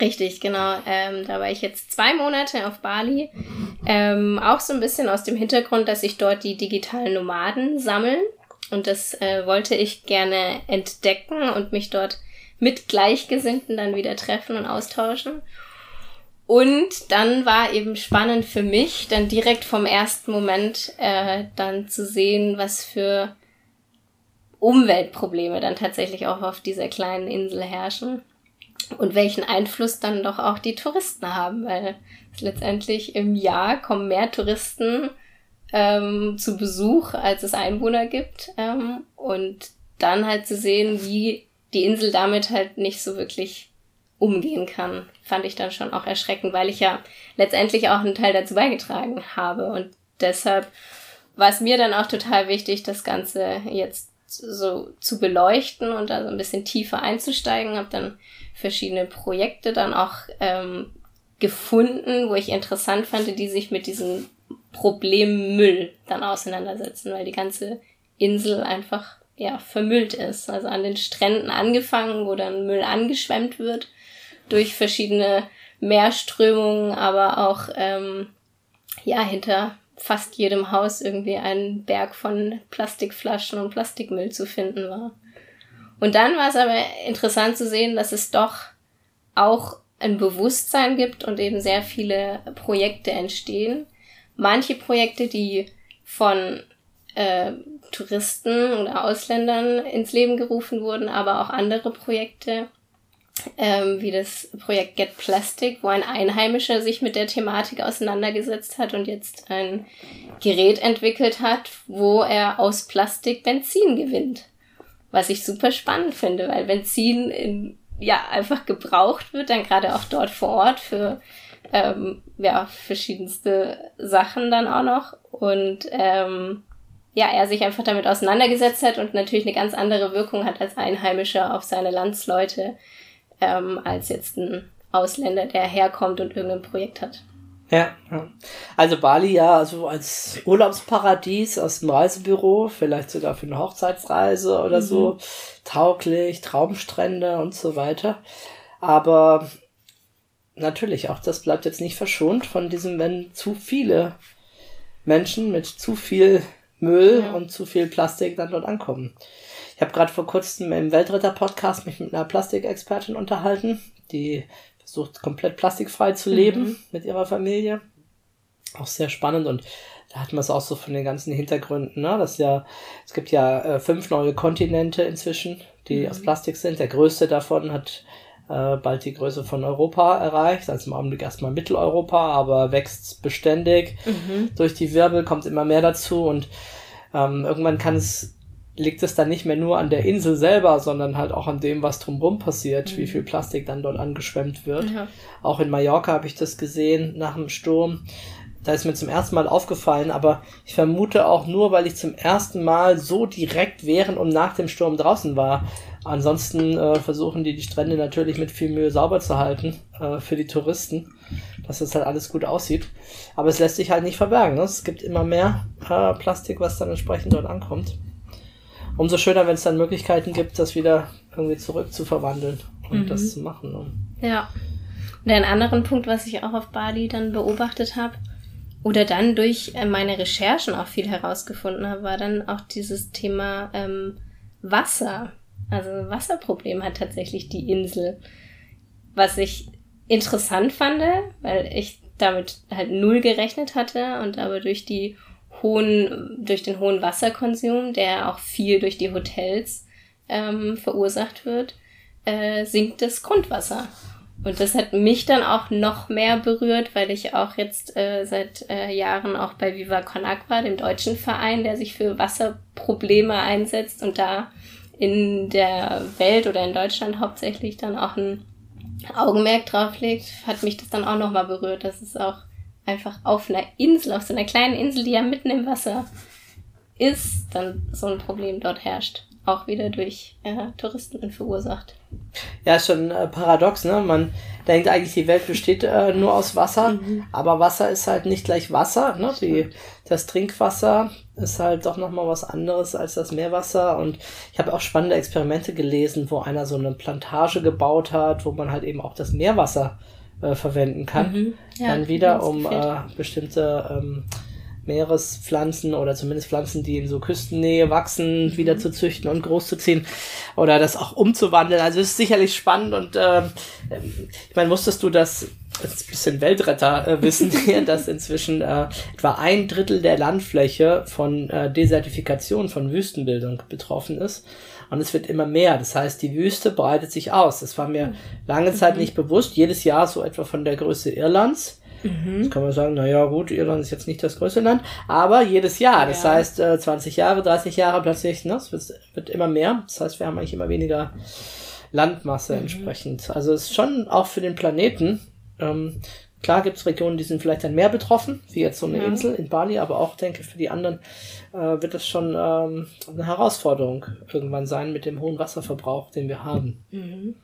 Richtig, genau. Ähm, da war ich jetzt zwei Monate auf Bali. Ähm, auch so ein bisschen aus dem Hintergrund, dass sich dort die digitalen Nomaden sammeln. Und das äh, wollte ich gerne entdecken und mich dort mit Gleichgesinnten dann wieder treffen und austauschen. Und dann war eben spannend für mich, dann direkt vom ersten Moment äh, dann zu sehen, was für Umweltprobleme dann tatsächlich auch auf dieser kleinen Insel herrschen und welchen Einfluss dann doch auch die Touristen haben, weil letztendlich im Jahr kommen mehr Touristen ähm, zu Besuch, als es Einwohner gibt ähm, und dann halt zu sehen, wie die Insel damit halt nicht so wirklich umgehen kann, fand ich dann schon auch erschreckend, weil ich ja letztendlich auch einen Teil dazu beigetragen habe. Und deshalb war es mir dann auch total wichtig, das Ganze jetzt so zu beleuchten und da so ein bisschen tiefer einzusteigen. Habe dann verschiedene Projekte dann auch ähm, gefunden, wo ich interessant fand, die sich mit diesem Problem Müll dann auseinandersetzen, weil die ganze Insel einfach ja vermüllt ist. Also an den Stränden angefangen, wo dann Müll angeschwemmt wird durch verschiedene Meerströmungen, aber auch ähm, ja hinter fast jedem Haus irgendwie ein Berg von Plastikflaschen und Plastikmüll zu finden war. Und dann war es aber interessant zu sehen, dass es doch auch ein Bewusstsein gibt und eben sehr viele Projekte entstehen. Manche Projekte, die von äh, Touristen oder Ausländern ins Leben gerufen wurden, aber auch andere Projekte, ähm, wie das Projekt Get Plastic, wo ein Einheimischer sich mit der Thematik auseinandergesetzt hat und jetzt ein Gerät entwickelt hat, wo er aus Plastik Benzin gewinnt. Was ich super spannend finde, weil Benzin in, ja einfach gebraucht wird, dann gerade auch dort vor Ort für ähm, ja, verschiedenste Sachen dann auch noch. Und ähm, ja, er sich einfach damit auseinandergesetzt hat und natürlich eine ganz andere Wirkung hat als Einheimischer auf seine Landsleute, ähm, als jetzt ein Ausländer, der herkommt und irgendein Projekt hat. Ja. Also Bali ja, also als Urlaubsparadies aus dem Reisebüro, vielleicht sogar für eine Hochzeitsreise oder mhm. so, tauglich, Traumstrände und so weiter. Aber natürlich, auch das bleibt jetzt nicht verschont von diesem, wenn zu viele Menschen mit zu viel Müll ja. und zu viel Plastik dann dort ankommen. Ich habe gerade vor kurzem im Weltretter-Podcast mich mit einer Plastikexpertin unterhalten, die versucht komplett plastikfrei zu leben mhm. mit ihrer Familie. Auch sehr spannend und da hat man es auch so von den ganzen Hintergründen, ne? Das ja, es gibt ja äh, fünf neue Kontinente inzwischen, die mhm. aus Plastik sind. Der größte davon hat äh, bald die Größe von Europa erreicht. Also im Augenblick erstmal Mitteleuropa, aber wächst beständig. Mhm. Durch die Wirbel kommt immer mehr dazu und ähm, irgendwann kann es liegt es dann nicht mehr nur an der Insel selber, sondern halt auch an dem, was drumherum passiert, mhm. wie viel Plastik dann dort angeschwemmt wird. Ja. Auch in Mallorca habe ich das gesehen nach dem Sturm. Da ist mir zum ersten Mal aufgefallen, aber ich vermute auch nur, weil ich zum ersten Mal so direkt während und nach dem Sturm draußen war. Ansonsten äh, versuchen die die Strände natürlich mit viel Mühe sauber zu halten äh, für die Touristen, dass das halt alles gut aussieht. Aber es lässt sich halt nicht verbergen. Ne? Es gibt immer mehr äh, Plastik, was dann entsprechend dort ankommt umso schöner, wenn es dann Möglichkeiten gibt, das wieder irgendwie zurück zu verwandeln und mhm. das zu machen. Ne? Ja. Und einen anderen Punkt, was ich auch auf Bali dann beobachtet habe, oder dann durch äh, meine Recherchen auch viel herausgefunden habe, war dann auch dieses Thema ähm, Wasser. Also Wasserproblem hat tatsächlich die Insel. Was ich interessant fand, weil ich damit halt null gerechnet hatte und aber durch die hohen, durch den hohen Wasserkonsum, der auch viel durch die Hotels ähm, verursacht wird, äh, sinkt das Grundwasser. Und das hat mich dann auch noch mehr berührt, weil ich auch jetzt äh, seit äh, Jahren auch bei Viva Con Agua, dem deutschen Verein, der sich für Wasserprobleme einsetzt und da in der Welt oder in Deutschland hauptsächlich dann auch ein Augenmerk drauf legt, hat mich das dann auch nochmal berührt, dass es auch einfach auf einer Insel, auf so einer kleinen Insel, die ja mitten im Wasser ist, dann so ein Problem dort herrscht. Auch wieder durch äh, Touristen verursacht. Ja, ist schon äh, paradox, ne? Man denkt eigentlich, die Welt besteht äh, nur aus Wasser, mhm. aber Wasser ist halt nicht gleich Wasser. Ne? Die, das Trinkwasser ist halt doch nochmal was anderes als das Meerwasser. Und ich habe auch spannende Experimente gelesen, wo einer so eine Plantage gebaut hat, wo man halt eben auch das Meerwasser äh, verwenden kann. Mhm. Ja, dann wieder, um äh, bestimmte ähm, Meerespflanzen oder zumindest Pflanzen, die in so Küstennähe wachsen, mhm. wieder zu züchten und groß zu ziehen oder das auch umzuwandeln. Also es ist sicherlich spannend und äh, ich meine, musstest du das, das ist ein bisschen Weltretter äh, wissen, (laughs) dass inzwischen äh, etwa ein Drittel der Landfläche von äh, Desertifikation, von Wüstenbildung betroffen ist und es wird immer mehr. Das heißt, die Wüste breitet sich aus. Das war mir lange Zeit mhm. nicht bewusst. Jedes Jahr so etwa von der Größe Irlands. Mhm. Jetzt kann man sagen, naja, gut, Irland ist jetzt nicht das größte Land, aber jedes Jahr. Das ja. heißt, 20 äh, Jahre, 30 Jahre plötzlich, ne, es wird, wird immer mehr. Das heißt, wir haben eigentlich immer weniger Landmasse mhm. entsprechend. Also es ist schon auch für den Planeten ähm, Klar gibt es Regionen, die sind vielleicht dann mehr betroffen, wie jetzt so eine ja. Insel in Bali, aber auch denke für die anderen äh, wird das schon ähm, eine Herausforderung irgendwann sein mit dem hohen Wasserverbrauch, den wir haben. Mhm.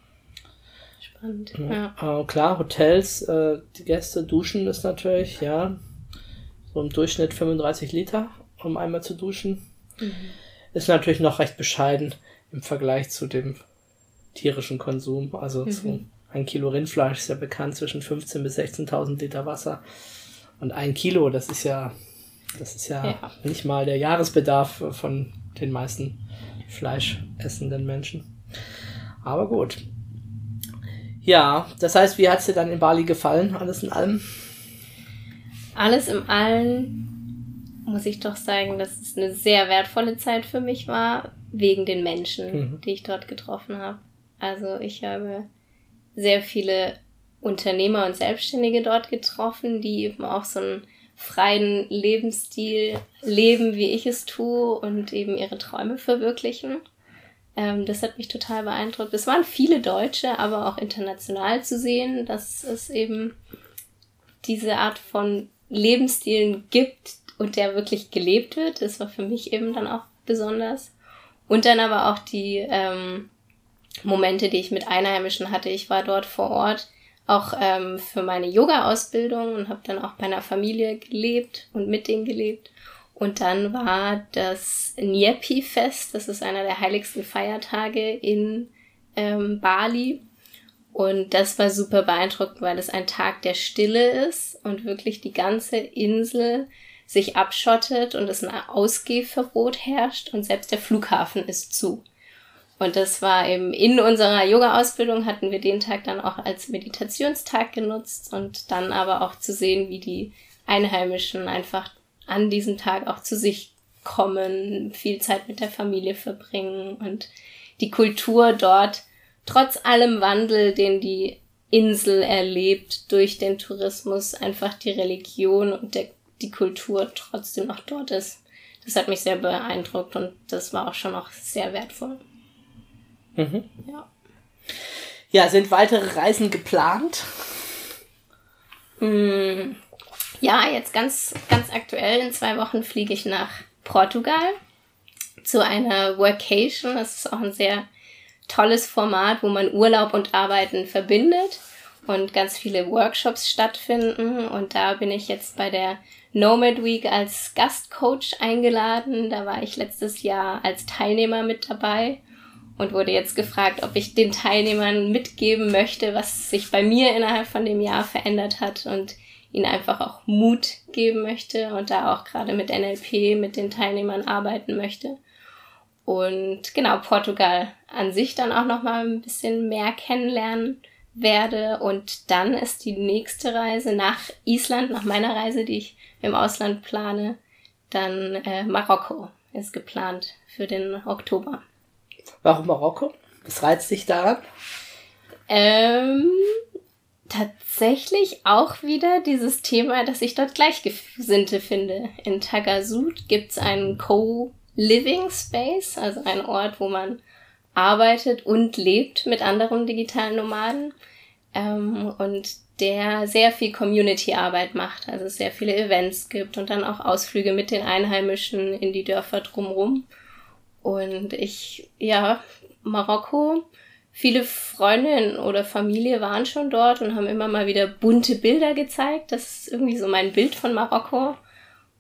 Spannend. Ja. ja. Äh, klar, Hotels, äh, die Gäste duschen ist natürlich, ja, so im Durchschnitt 35 Liter, um einmal zu duschen. Mhm. Ist natürlich noch recht bescheiden im Vergleich zu dem tierischen Konsum, also mhm. zu ein Kilo Rindfleisch ist ja bekannt zwischen 15.000 bis 16.000 Liter Wasser. Und ein Kilo, das ist ja, das ist ja, ja, nicht mal der Jahresbedarf von den meisten fleischessenden Menschen. Aber gut. Ja, das heißt, wie hat es dir dann in Bali gefallen, alles in allem? Alles in allem muss ich doch sagen, dass es eine sehr wertvolle Zeit für mich war, wegen den Menschen, mhm. die ich dort getroffen habe. Also ich habe sehr viele Unternehmer und Selbstständige dort getroffen, die eben auch so einen freien Lebensstil leben, wie ich es tue und eben ihre Träume verwirklichen. Ähm, das hat mich total beeindruckt. Es waren viele Deutsche, aber auch international zu sehen, dass es eben diese Art von Lebensstilen gibt und der wirklich gelebt wird. Das war für mich eben dann auch besonders. Und dann aber auch die ähm, Momente, die ich mit Einheimischen hatte. Ich war dort vor Ort auch ähm, für meine Yoga-Ausbildung und habe dann auch bei einer Familie gelebt und mit denen gelebt. Und dann war das Nyepi-Fest, das ist einer der heiligsten Feiertage in ähm, Bali. Und das war super beeindruckend, weil es ein Tag der Stille ist und wirklich die ganze Insel sich abschottet und es ein Ausgehverbot herrscht und selbst der Flughafen ist zu. Und das war eben in unserer Yoga-Ausbildung hatten wir den Tag dann auch als Meditationstag genutzt und dann aber auch zu sehen, wie die Einheimischen einfach an diesem Tag auch zu sich kommen, viel Zeit mit der Familie verbringen und die Kultur dort trotz allem Wandel, den die Insel erlebt durch den Tourismus, einfach die Religion und der, die Kultur trotzdem noch dort ist. Das hat mich sehr beeindruckt und das war auch schon noch sehr wertvoll. Mhm. Ja. Ja, sind weitere Reisen geplant? Mm, ja, jetzt ganz, ganz aktuell in zwei Wochen fliege ich nach Portugal zu einer Workation. Das ist auch ein sehr tolles Format, wo man Urlaub und Arbeiten verbindet und ganz viele Workshops stattfinden. Und da bin ich jetzt bei der Nomad Week als Gastcoach eingeladen. Da war ich letztes Jahr als Teilnehmer mit dabei und wurde jetzt gefragt, ob ich den Teilnehmern mitgeben möchte, was sich bei mir innerhalb von dem Jahr verändert hat und ihnen einfach auch Mut geben möchte und da auch gerade mit NLP mit den Teilnehmern arbeiten möchte. Und genau, Portugal an sich dann auch noch mal ein bisschen mehr kennenlernen werde. Und dann ist die nächste Reise nach Island, nach meiner Reise, die ich im Ausland plane, dann äh, Marokko ist geplant für den Oktober. Warum Marokko? Was reizt dich daran? Ähm, tatsächlich auch wieder dieses Thema, dass ich dort Gleichgesinnte finde. In Tagasud gibt's einen Co-Living Space, also ein Ort, wo man arbeitet und lebt mit anderen digitalen Nomaden ähm, und der sehr viel Community-Arbeit macht, also sehr viele Events gibt und dann auch Ausflüge mit den Einheimischen in die Dörfer drumherum. Und ich, ja, Marokko, viele Freundinnen oder Familie waren schon dort und haben immer mal wieder bunte Bilder gezeigt. Das ist irgendwie so mein Bild von Marokko.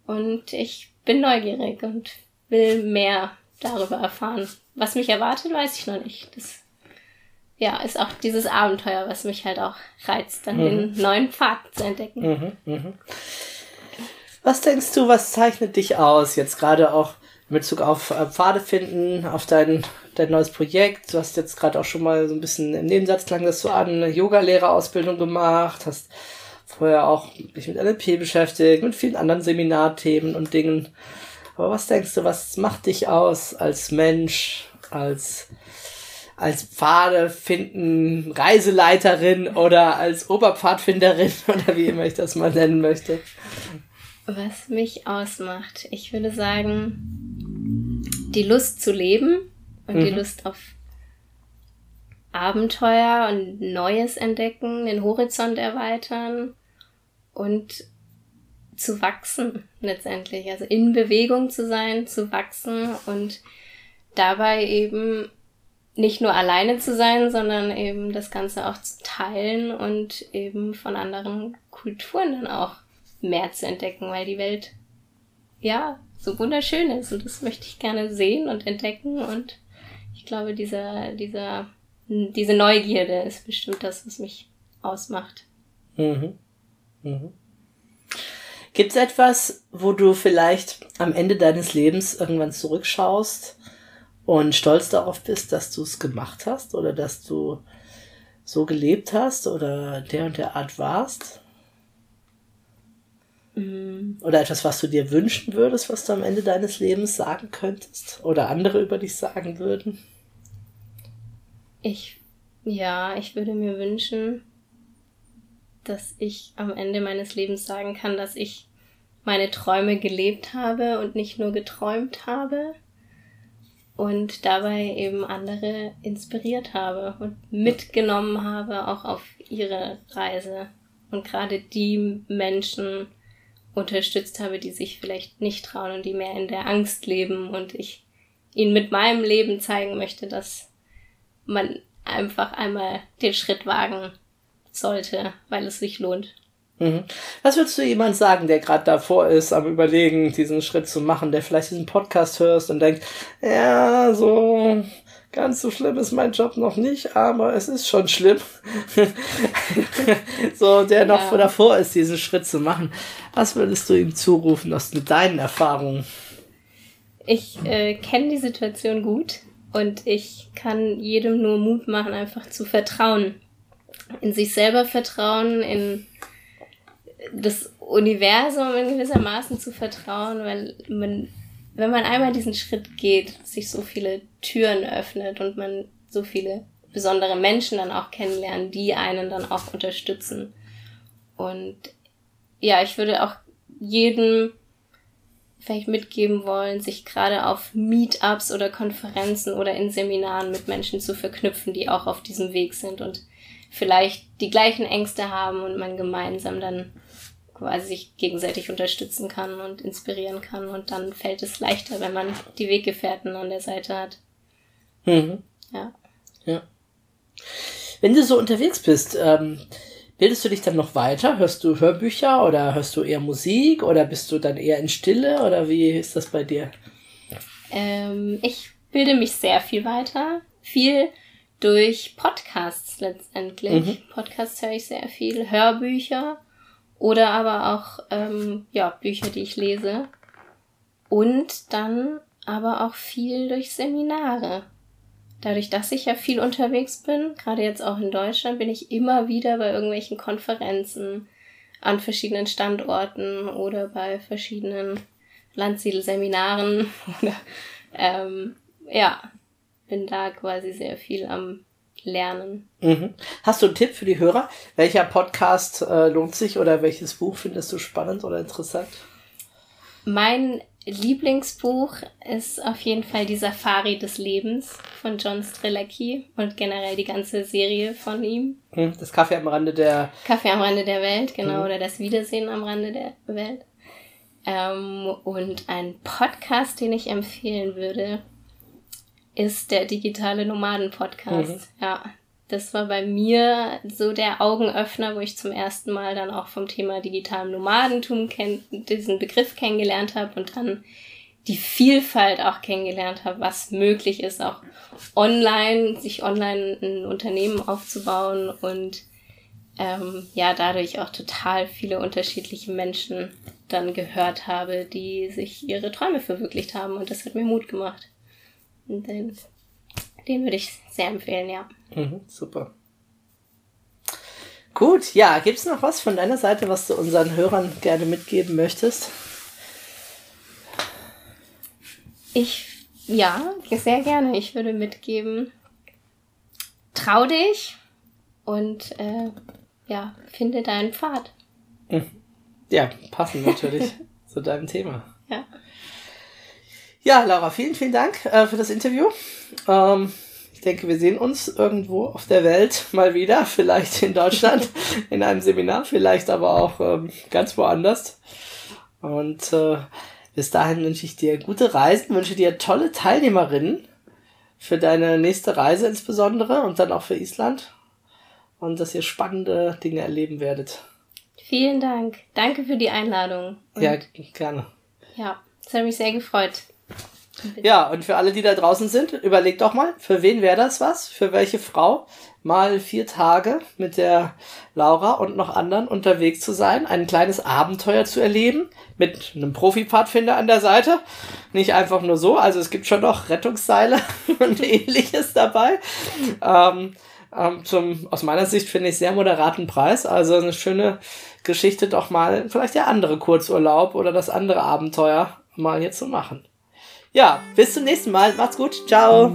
Und ich bin neugierig und will mehr darüber erfahren. Was mich erwartet, weiß ich noch nicht. Das ja, ist auch dieses Abenteuer, was mich halt auch reizt, dann mhm. den neuen Pfad zu entdecken. Mhm, mh. Was denkst du, was zeichnet dich aus? Jetzt gerade auch in Bezug auf äh, Pfade finden, auf dein, dein neues Projekt. Du hast jetzt gerade auch schon mal so ein bisschen im Nebensatz klang das so an, eine Yoga-Lehrerausbildung gemacht, hast vorher auch dich mit NLP beschäftigt, mit vielen anderen Seminarthemen und Dingen. Aber was denkst du, was macht dich aus als Mensch, als, als Pfade finden, Reiseleiterin oder als Oberpfadfinderin (laughs) oder wie immer ich das mal nennen möchte? Was mich ausmacht, ich würde sagen, die Lust zu leben und mhm. die Lust auf Abenteuer und Neues entdecken, den Horizont erweitern und zu wachsen letztendlich. Also in Bewegung zu sein, zu wachsen und dabei eben nicht nur alleine zu sein, sondern eben das Ganze auch zu teilen und eben von anderen Kulturen dann auch mehr zu entdecken, weil die Welt ja so wunderschön ist und das möchte ich gerne sehen und entdecken und ich glaube, dieser, dieser, diese Neugierde ist bestimmt das, was mich ausmacht. Mhm. Mhm. Gibt es etwas, wo du vielleicht am Ende deines Lebens irgendwann zurückschaust und stolz darauf bist, dass du es gemacht hast oder dass du so gelebt hast oder der und der Art warst? Mhm. Oder etwas, was du dir wünschen würdest, was du am Ende deines Lebens sagen könntest? Oder andere über dich sagen würden? Ich Ja, ich würde mir wünschen, dass ich am Ende meines Lebens sagen kann, dass ich meine Träume gelebt habe und nicht nur geträumt habe und dabei eben andere inspiriert habe und mitgenommen habe, auch auf ihre Reise und gerade die Menschen unterstützt habe, die sich vielleicht nicht trauen und die mehr in der Angst leben und ich ihnen mit meinem Leben zeigen möchte, dass man einfach einmal den Schritt wagen sollte, weil es sich lohnt. Mhm. Was würdest du jemand sagen, der gerade davor ist, am Überlegen, diesen Schritt zu machen, der vielleicht diesen Podcast hörst und denkt, ja, so ganz so schlimm ist mein Job noch nicht, aber es ist schon schlimm. (laughs) so, der noch ja. davor ist, diesen Schritt zu machen. Was würdest du ihm zurufen aus deinen Erfahrungen? Ich äh, kenne die Situation gut und ich kann jedem nur Mut machen, einfach zu vertrauen. In sich selber vertrauen, in das Universum in gewissermaßen zu vertrauen, weil man, wenn man einmal diesen Schritt geht, sich so viele Türen öffnet und man so viele besondere Menschen dann auch kennenlernen, die einen dann auch unterstützen. Und ja, ich würde auch jedem vielleicht mitgeben wollen, sich gerade auf Meetups oder Konferenzen oder in Seminaren mit Menschen zu verknüpfen, die auch auf diesem Weg sind und vielleicht die gleichen Ängste haben und man gemeinsam dann quasi sich gegenseitig unterstützen kann und inspirieren kann und dann fällt es leichter, wenn man die Weggefährten an der Seite hat. Mhm. Ja. Ja. Wenn du so unterwegs bist, ähm, bildest du dich dann noch weiter? Hörst du Hörbücher oder hörst du eher Musik oder bist du dann eher in Stille oder wie ist das bei dir? Ähm, ich bilde mich sehr viel weiter. Viel durch Podcasts letztendlich. Mhm. Podcasts höre ich sehr viel, Hörbücher oder aber auch ähm, ja, Bücher, die ich lese. Und dann aber auch viel durch Seminare. Dadurch, dass ich ja viel unterwegs bin, gerade jetzt auch in Deutschland, bin ich immer wieder bei irgendwelchen Konferenzen an verschiedenen Standorten oder bei verschiedenen Landsiedelseminaren (laughs) ähm, ja, bin da quasi sehr viel am lernen. Mhm. Hast du einen Tipp für die Hörer? Welcher Podcast äh, lohnt sich oder welches Buch findest du spannend oder interessant? Mein Lieblingsbuch ist auf jeden Fall die Safari des Lebens von John Strelacki und generell die ganze Serie von ihm. Mhm. Das Kaffee am Rande der Kaffee am Rande der Welt, genau, mhm. oder das Wiedersehen am Rande der Welt. Ähm, und ein Podcast, den ich empfehlen würde, ist der digitale Nomaden-Podcast. Mhm. Ja, das war bei mir so der Augenöffner, wo ich zum ersten Mal dann auch vom Thema digitalem Nomadentum diesen Begriff kennengelernt habe und dann die Vielfalt auch kennengelernt habe, was möglich ist, auch online, sich online ein Unternehmen aufzubauen und ähm, ja, dadurch auch total viele unterschiedliche Menschen dann gehört habe, die sich ihre Träume verwirklicht haben und das hat mir Mut gemacht. Den, den würde ich sehr empfehlen, ja. Mhm, super. Gut, ja, gibt es noch was von deiner Seite, was du unseren Hörern gerne mitgeben möchtest? Ich, ja, sehr gerne. Ich würde mitgeben, trau dich und äh, ja, finde deinen Pfad. Mhm. Ja, passend natürlich (laughs) zu deinem Thema. Ja. Ja, Laura, vielen, vielen Dank äh, für das Interview. Ähm, ich denke, wir sehen uns irgendwo auf der Welt (laughs) mal wieder, vielleicht in Deutschland (laughs) in einem Seminar, vielleicht aber auch ähm, ganz woanders. Und äh, bis dahin wünsche ich dir gute Reisen, wünsche dir tolle Teilnehmerinnen für deine nächste Reise insbesondere und dann auch für Island und dass ihr spannende Dinge erleben werdet. Vielen Dank. Danke für die Einladung. Und ja, gerne. Ja, es hat mich sehr gefreut. Ja, und für alle, die da draußen sind, überlegt doch mal, für wen wäre das was? Für welche Frau? Mal vier Tage mit der Laura und noch anderen unterwegs zu sein, ein kleines Abenteuer zu erleben, mit einem Profi-Pfadfinder an der Seite. Nicht einfach nur so, also es gibt schon noch Rettungsseile (laughs) und ähnliches dabei. Ähm, ähm, zum, aus meiner Sicht finde ich sehr moderaten Preis. Also eine schöne Geschichte, doch mal vielleicht der andere Kurzurlaub oder das andere Abenteuer mal hier zu machen. Ja, bis zum nächsten Mal. Macht's gut. Ciao.